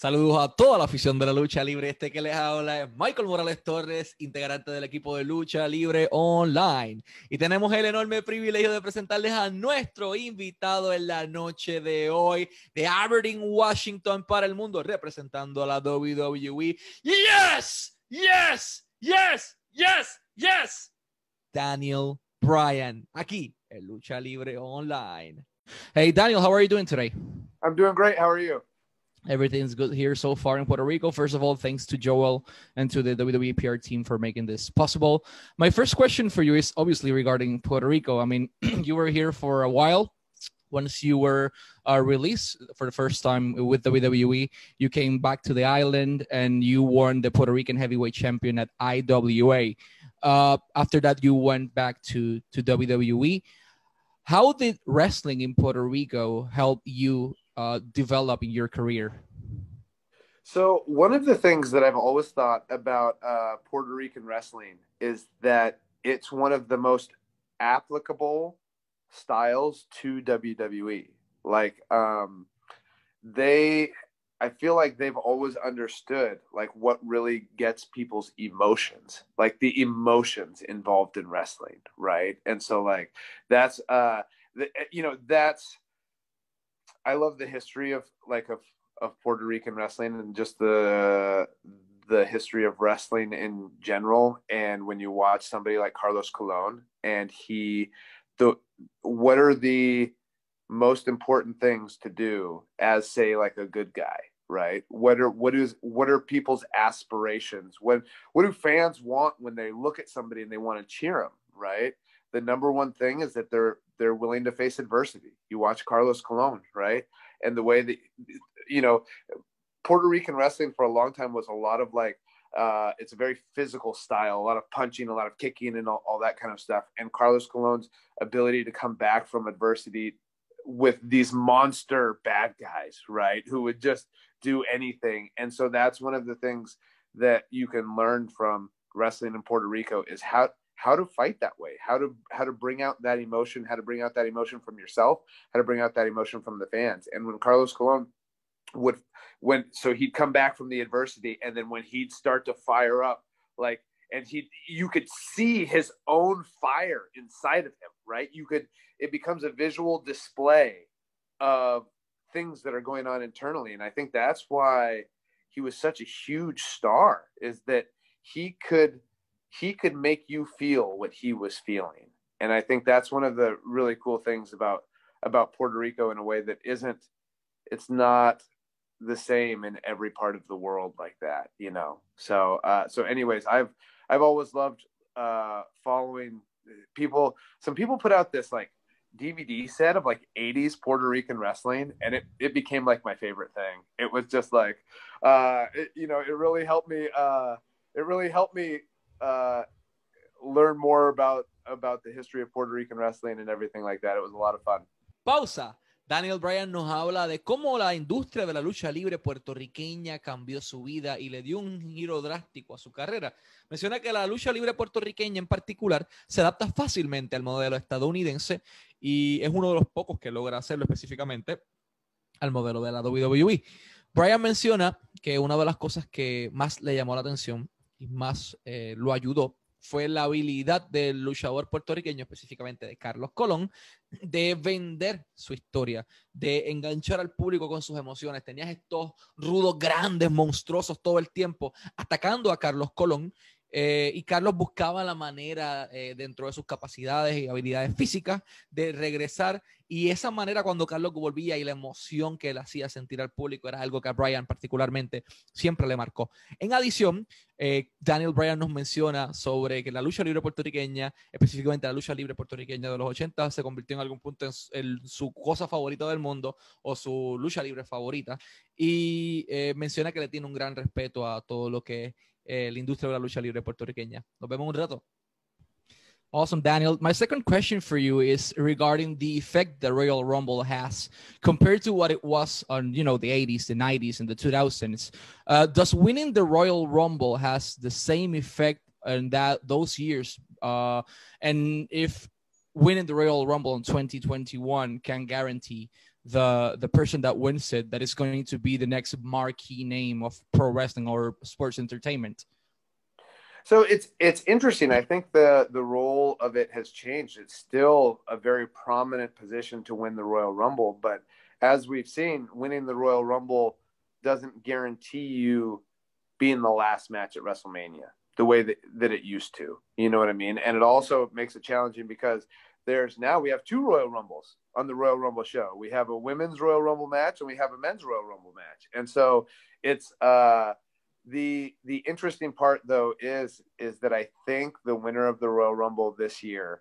Saludos a toda la afición de la lucha libre. Este que les habla es Michael Morales Torres, integrante del equipo de lucha libre online. Y tenemos el enorme privilegio de presentarles a nuestro invitado en la noche de hoy de Aberdeen, Washington para el mundo, representando a la WWE. Yes, yes, yes, yes, yes. Daniel Bryan, aquí en Lucha Libre Online. Hey, Daniel, how are you doing today? I'm doing great. How are you? Everything's good here so far in Puerto Rico. First of all, thanks to Joel and to the WWE PR team for making this possible. My first question for you is obviously regarding Puerto Rico. I mean, you were here for a while. Once you were uh, released for the first time with WWE, you came back to the island and you won the Puerto Rican heavyweight champion at IWA. Uh, after that, you went back to to WWE. How did wrestling in Puerto Rico help you uh, develop in your career? So, one of the things that I've always thought about uh, Puerto Rican wrestling is that it's one of the most applicable styles to WWE. Like, um, they, I feel like they've always understood like what really gets people's emotions, like the emotions involved in wrestling, right? And so, like, that's, uh, the, you know, that's I love the history of like of of Puerto Rican wrestling and just the the history of wrestling in general. And when you watch somebody like Carlos Colon and he the what are the most important things to do as say like a good guy right what are what is what are people's aspirations what what do fans want when they look at somebody and they want to cheer them right the number one thing is that they're they're willing to face adversity. You watch Carlos Colon, right? And the way that you know Puerto Rican wrestling for a long time was a lot of like uh, it's a very physical style, a lot of punching, a lot of kicking, and all, all that kind of stuff. And Carlos Colon's ability to come back from adversity with these monster bad guys, right? Who would just do anything. And so that's one of the things that you can learn from wrestling in Puerto Rico is how how to fight that way how to how to bring out that emotion how to bring out that emotion from yourself how to bring out that emotion from the fans. And when carlos colon would when so he'd come back from the adversity and then when he'd start to fire up like and he you could see his own fire inside of him right? You could it becomes a visual display of things that are going on internally. And i think that's why he was such a huge star is that he could he could make you feel what he was feeling. And I think that's one of the really cool things about about Puerto Rico in a way that isn't it's not the same in every part of the world like that, you know. So uh so anyways, I've I've always loved uh following people some people put out this like DVD set of like 80s Puerto Rican wrestling and it it became like my favorite thing. It was just like uh it, you know, it really helped me uh it really helped me uh, learn more about about the history of Puerto Rican wrestling and everything like that. It was a lot of fun. Pausa. Daniel Bryan nos habla de cómo la industria de la lucha libre puertorriqueña cambió su vida y le dio un giro drástico a su carrera. Menciona que la lucha libre puertorriqueña en particular se adapta fácilmente al modelo estadounidense y es uno de los pocos que logra hacerlo específicamente al modelo de la WWE. Bryan menciona que una de las cosas que más le llamó la atención y más eh, lo ayudó fue la habilidad del luchador puertorriqueño, específicamente de Carlos Colón, de vender su historia, de enganchar al público con sus emociones. Tenías estos rudos, grandes, monstruosos todo el tiempo, atacando a Carlos Colón eh, y Carlos buscaba la manera, eh, dentro de sus capacidades y habilidades físicas, de regresar. Y esa manera, cuando Carlos volvía y la emoción que él hacía sentir al público, era algo que a Brian particularmente siempre le marcó. En adición, eh, Daniel Bryan nos menciona sobre que la lucha libre puertorriqueña, específicamente la lucha libre puertorriqueña de los 80, se convirtió en algún punto en, su cosa favorita del mundo o su lucha libre favorita. Y menciona que le tiene un gran respeto a todo lo que eh, la industria de la lucha libre puertorriqueña. Nos vemos un rato. Awesome, Daniel. My second question for you is regarding the effect the Royal Rumble has compared to what it was on, you know, the 80s, the 90s, and the 2000s. Uh, does winning the Royal Rumble has the same effect in that those years? Uh, and if winning the Royal Rumble in 2021 can guarantee the the person that wins it that is going to be the next marquee name of pro wrestling or sports entertainment. So it's it's interesting. I think the the role of it has changed. It's still a very prominent position to win the Royal Rumble, but as we've seen, winning the Royal Rumble doesn't guarantee you being the last match at WrestleMania the way that, that it used to. You know what I mean? And it also makes it challenging because there's now we have two Royal Rumbles on the Royal Rumble show. We have a women's Royal Rumble match and we have a men's Royal Rumble match. And so it's uh the the interesting part though is is that I think the winner of the Royal Rumble this year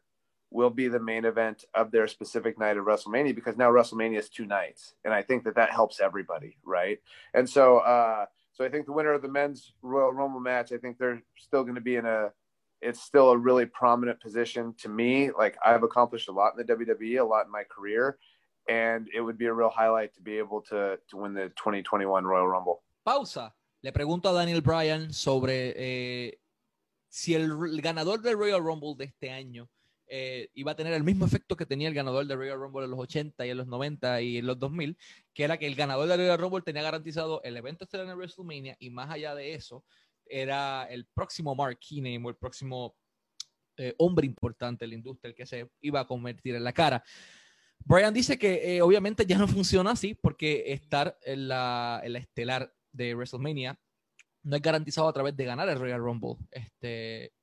will be the main event of their specific night of WrestleMania because now WrestleMania is two nights, and I think that that helps everybody, right? And so, uh, so I think the winner of the men's Royal Rumble match, I think they're still going to be in a, it's still a really prominent position to me. Like I've accomplished a lot in the WWE, a lot in my career, and it would be a real highlight to be able to win the 2021 Royal Rumble. Pausa. Le pregunto a Daniel Bryan sobre eh, si el, ganador del Royal Rumble de este año eh, iba a tener el mismo efecto que tenía el ganador de Royal Rumble en los 80 y en los 90 y en los 2000, que era que el ganador de Royal Rumble tenía garantizado el evento estelar en WrestleMania y más allá de eso, era el próximo Mark Name o el próximo eh, hombre importante en la industria, el que se iba a convertir en la cara. Brian dice que eh, obviamente ya no funciona así porque estar en la, en la estelar de WrestleMania no es garantizado a través de ganar el Royal Rumble. Este,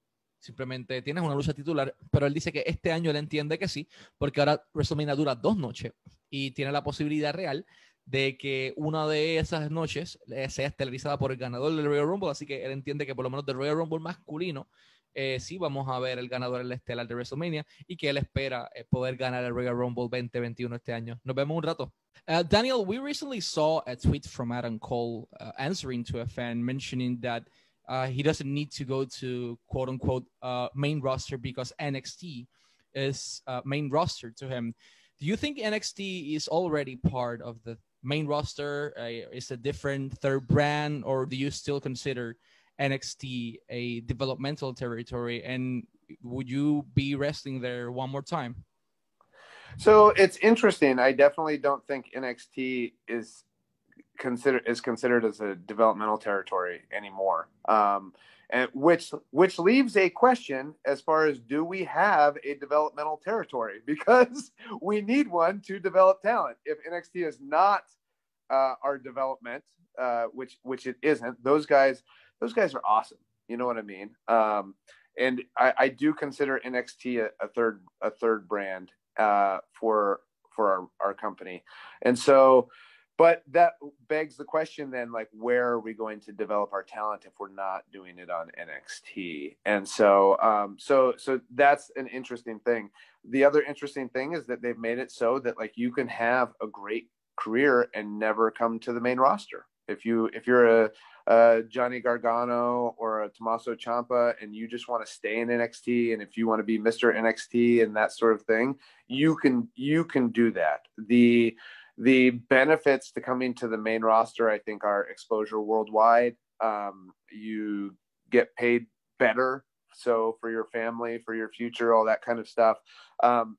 Simplemente tienes una lucha titular, pero él dice que este año él entiende que sí, porque ahora WrestleMania dura dos noches y tiene la posibilidad real de que una de esas noches eh, sea estelarizada por el ganador del Royal Rumble, así que él entiende que por lo menos del Royal Rumble masculino eh, sí vamos a ver el ganador en la estelar de WrestleMania y que él espera eh, poder ganar el Royal Rumble 2021 este año. Nos vemos un rato. Uh, Daniel, we recently saw a tweet from Adam Cole uh, answering to a fan mentioning that uh, he doesn't need to go to quote unquote uh, main roster because NXT is uh, main roster to him. Do you think NXT is already part of the main roster? Uh, is a different third brand, or do you still consider NXT a developmental territory? And would you be wrestling there one more time? So it's interesting. I definitely don't think NXT is consider is considered as a developmental territory anymore. Um, and which which leaves a question as far as do we have a developmental territory because we need one to develop talent. If NXT is not uh, our development, uh, which which it isn't, those guys those guys are awesome. You know what I mean? Um, and I, I, do consider NXT a, a, third a third brand uh, for for our, our company, and so but that begs the question then like where are we going to develop our talent if we're not doing it on NXT and so um so so that's an interesting thing. The other interesting thing is that they've made it so that like you can have a great career and never come to the main roster. If you if you're a, a Johnny Gargano or a Tommaso Ciampa and you just want to stay in NXT and if you want to be Mr. NXT and that sort of thing you can you can do that. The the benefits to coming to the main roster, I think, are exposure worldwide. Um, you get paid better, so for your family, for your future, all that kind of stuff. Um,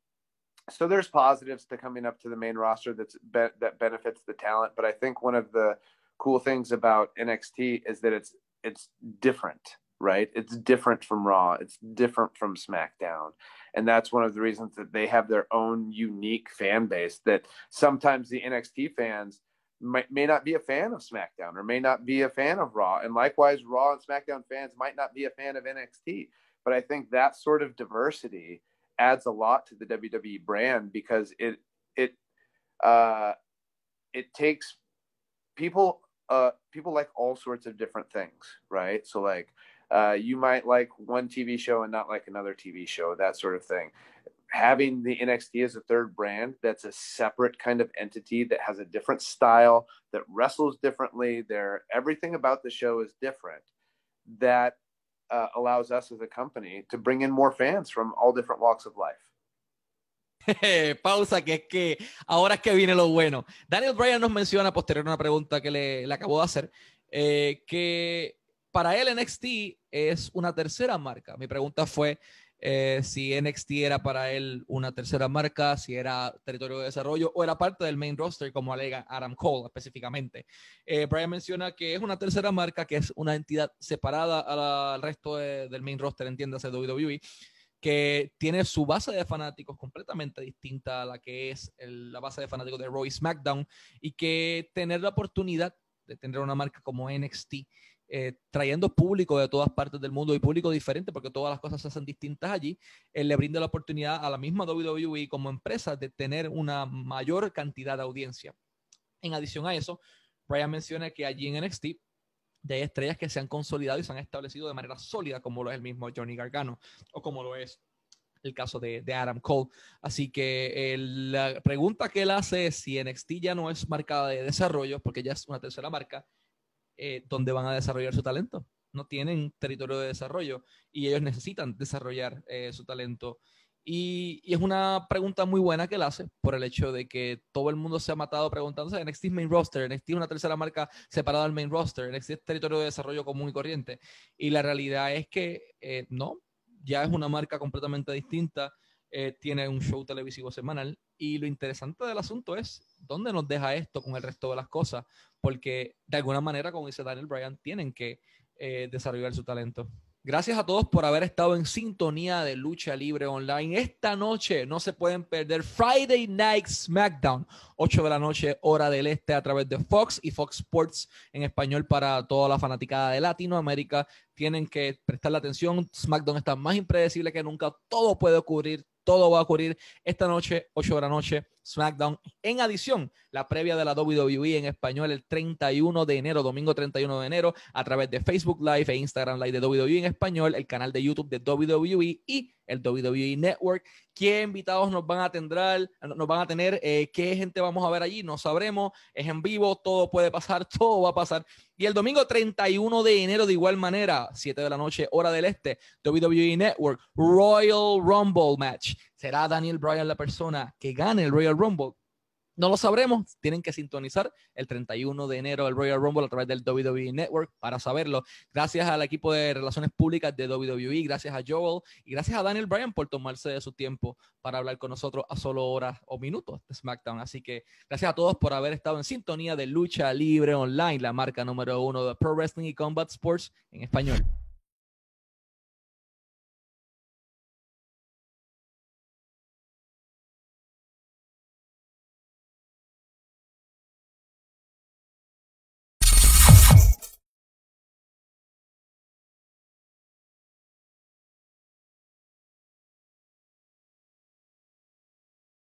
so there's positives to coming up to the main roster that's be- that benefits the talent. But I think one of the cool things about NXT is that it's it's different, right? It's different from Raw. It's different from SmackDown and that's one of the reasons that they have their own unique fan base that sometimes the NXT fans may, may not be a fan of SmackDown or may not be a fan of Raw and likewise Raw and SmackDown fans might not be a fan of NXT but I think that sort of diversity adds a lot to the WWE brand because it it uh it takes people uh people like all sorts of different things right so like uh, you might like one TV show and not like another TV show, that sort of thing. Having the NXT as a third brand that's a separate kind of entity that has a different style, that wrestles differently, there everything about the show is different. That uh, allows us as a company to bring in more fans from all different walks of life. Pausa, que es que ahora es que viene lo bueno. Daniel Bryan nos menciona, posterior a una pregunta que le, le acabo de hacer, eh, que para él NXT es una tercera marca. Mi pregunta fue, eh, si NXT era para él una tercera marca, si era territorio de desarrollo o era parte del main roster, como alega Adam Cole específicamente. Eh, Brian menciona que es una tercera marca, que es una entidad separada al resto del main roster, entiéndase WWE, que tiene su base de fanáticos completamente distinta a la que es la base de fanáticos de Roy SmackDown y que tener la oportunidad de tener una marca como NXT eh, trayendo público de todas partes del mundo y público diferente, porque todas las cosas se hacen distintas allí, eh, le brinda la oportunidad a la misma WWE como empresa de tener una mayor cantidad de audiencia. En adición a eso, Brian menciona que allí en NXT hay estrellas que se han consolidado y se han establecido de manera sólida, como lo es el mismo Johnny Gargano o como lo es el caso de, Adam Cole. Así que eh, la pregunta que él hace es si NXT ya no es marcada de desarrollo, porque ya es una tercera marca, eh, donde van a desarrollar su talento. No tienen territorio de desarrollo y ellos necesitan desarrollar eh, su talento. Y, es una pregunta muy buena que él hace por el hecho de que todo el mundo se ha matado preguntándose, NXT es main roster, NXT es una tercera marca separada del main roster, NXT es territorio de desarrollo común y corriente. Y la realidad es que eh, no, ya es una marca completamente distinta, tiene un show televisivo semanal y lo interesante del asunto es dónde nos deja esto con el resto de las cosas, porque de alguna manera, como dice Daniel Bryan, tienen que eh, desarrollar su talento. Gracias a todos por haber estado en sintonía de Lucha Libre Online. Esta noche no se pueden perder Friday Night SmackDown, 8 de la noche, hora del este, a través de Fox y Fox Sports en español para toda la fanaticada de Latinoamérica. Tienen que prestar atención. SmackDown está más impredecible que nunca. Todo puede ocurrir, todo va a ocurrir esta noche, 8 de la noche, SmackDown. En adición, la previa de la WWE en español el 31 de enero, domingo 31 de enero, a través de Facebook Live e Instagram Live de WWE en español, el canal de YouTube de WWE y el WWE Network. ¿Qué invitados nos van a tener? Nos van a tener eh, ¿Qué gente vamos a ver allí? No sabremos. Es en vivo, todo puede pasar, todo va a pasar. Y el domingo 31 de enero, de igual manera, 7 de la noche, hora del este, WWE Network, Royal Rumble Match. ¿Será Daniel Bryan la persona que gane el Royal Rumble? No lo sabremos, tienen que sintonizar el 31 de enero el Royal Rumble a través del WWE Network para saberlo. Gracias al equipo de relaciones públicas de WWE, gracias a Joel y gracias a Daniel Bryan por tomarse de su tiempo para hablar con nosotros a solo horas o minutos de SmackDown. Así que gracias a todos por haber estado en sintonía de Lucha Libre Online, la marca número uno de Pro Wrestling y Combat Sports en español.